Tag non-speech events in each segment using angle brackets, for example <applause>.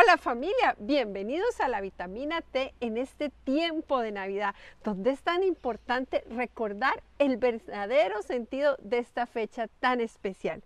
Hola familia, bienvenidos a la vitamina T en este tiempo de Navidad, donde es tan importante recordar el verdadero sentido de esta fecha tan especial.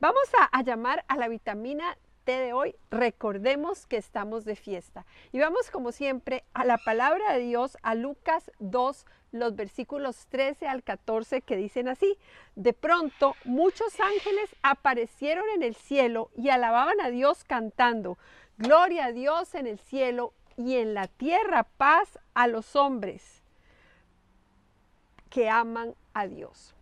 Vamos a, llamar a la vitamina T de hoy, recordemos que estamos de fiesta. Y vamos como siempre a la palabra de Dios, a Lucas 2, los versículos 13 al 14 que dicen así, de pronto muchos ángeles aparecieron en el cielo y alababan a Dios cantando, gloria a Dios en el cielo y en la tierra paz a los hombres que aman a Dios.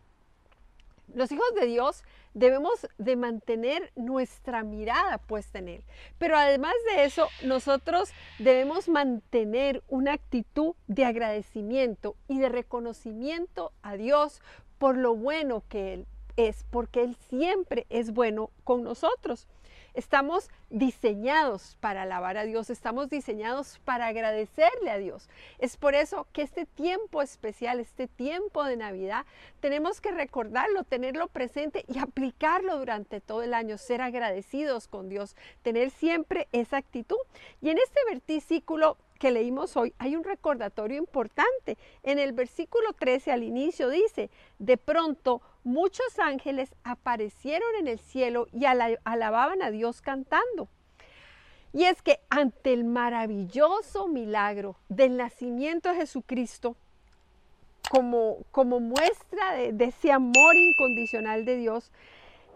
Los hijos de Dios debemos de mantener nuestra mirada puesta en Él. Pero además de eso, nosotros debemos mantener una actitud de agradecimiento y de reconocimiento a Dios por lo bueno que Él es, porque Él siempre es bueno con nosotros. Estamos diseñados para alabar a Dios, estamos diseñados para agradecerle a Dios. Es por eso que este tiempo especial, este tiempo de Navidad, tenemos que recordarlo, tenerlo presente y aplicarlo durante todo el año, ser agradecidos con Dios, tener siempre esa actitud. Y en este versículo que leímos hoy hay un recordatorio importante. En el versículo 13 al inicio dice, de pronto muchos ángeles aparecieron en el cielo y alababan a Dios cantando. Y es que ante el maravilloso milagro del nacimiento de Jesucristo, como, como muestra de, de ese amor incondicional de Dios,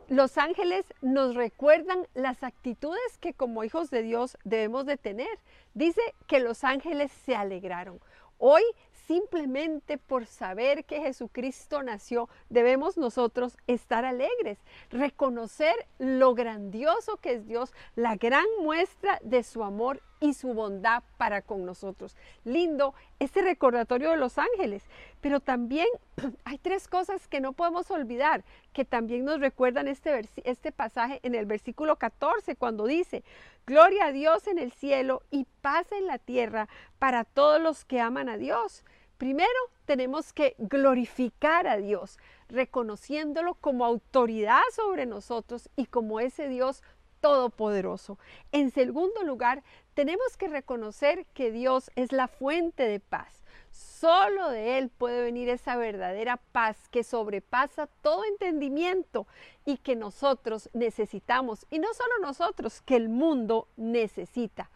los ángeles nos recuerdan las actitudes que como hijos de Dios debemos de tener. Dice que los ángeles se alegraron. Hoy simplemente por saber que Jesucristo nació, debemos nosotros estar alegres, reconocer lo grandioso que es Dios, la gran muestra de su amor y su bondad para con nosotros. Lindo este recordatorio de los ángeles, pero también <clears throat> hay tres cosas que no podemos olvidar, que también nos recuerdan este, este pasaje en el versículo 14, cuando dice, Gloria a Dios en el cielo y paz en la tierra para todos los que aman a Dios. Primero tenemos que glorificar a Dios, reconociéndolo como autoridad sobre nosotros y como ese Dios todopoderoso. En segundo lugar, tenemos que reconocer que Dios es la fuente de paz. Solo de Él puede venir esa verdadera paz que sobrepasa todo entendimiento y que nosotros necesitamos. Y no solo nosotros, que el mundo necesita.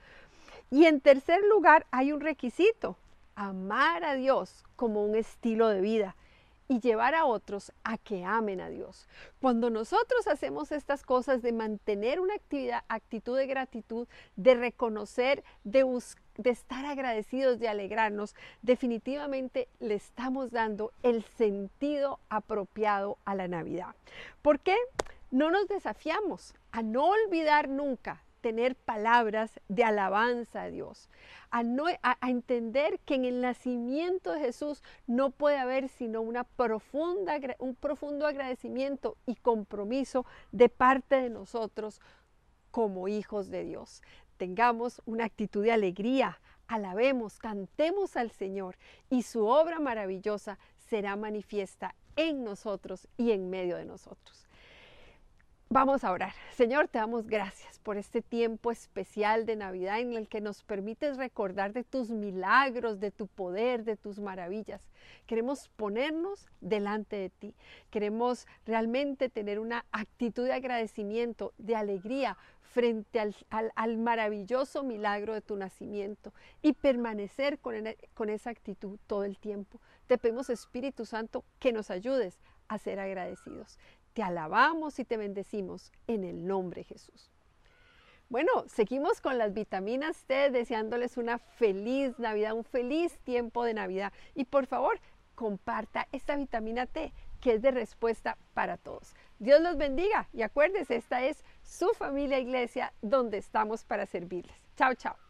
Y en tercer lugar, hay un requisito amar a Dios como un estilo de vida y llevar a otros a que amen a Dios. Cuando nosotros hacemos estas cosas de mantener una actividad, actitud de gratitud, de reconocer, de, de estar agradecidos, de alegrarnos, definitivamente le estamos dando el sentido apropiado a la Navidad. ¿Por qué? No nos desafiamos a no olvidar nunca tener palabras de alabanza a Dios, a, entender que en el nacimiento de Jesús no puede haber sino un profundo agradecimiento y compromiso de parte de nosotros como hijos de Dios. Tengamos una actitud de alegría, alabemos, cantemos al Señor y su obra maravillosa será manifiesta en nosotros y en medio de nosotros. Vamos a orar. Señor, te damos gracias por este tiempo especial de Navidad en el que nos permites recordar de tus milagros, de tu poder, de tus maravillas. Queremos ponernos delante de ti. Queremos realmente tener una actitud de agradecimiento, de alegría frente al, maravilloso milagro de tu nacimiento y permanecer con, con esa actitud todo el tiempo. Te pedimos, Espíritu Santo, que nos ayudes a ser agradecidos. Te alabamos y te bendecimos en el nombre de Jesús. Bueno, seguimos con las vitaminas T, deseándoles una feliz Navidad, un feliz tiempo de Navidad. Y por favor, comparta esta vitamina T, que es de respuesta para todos. Dios los bendiga y acuérdese, esta es su familia iglesia, donde estamos para servirles. Chao, chao.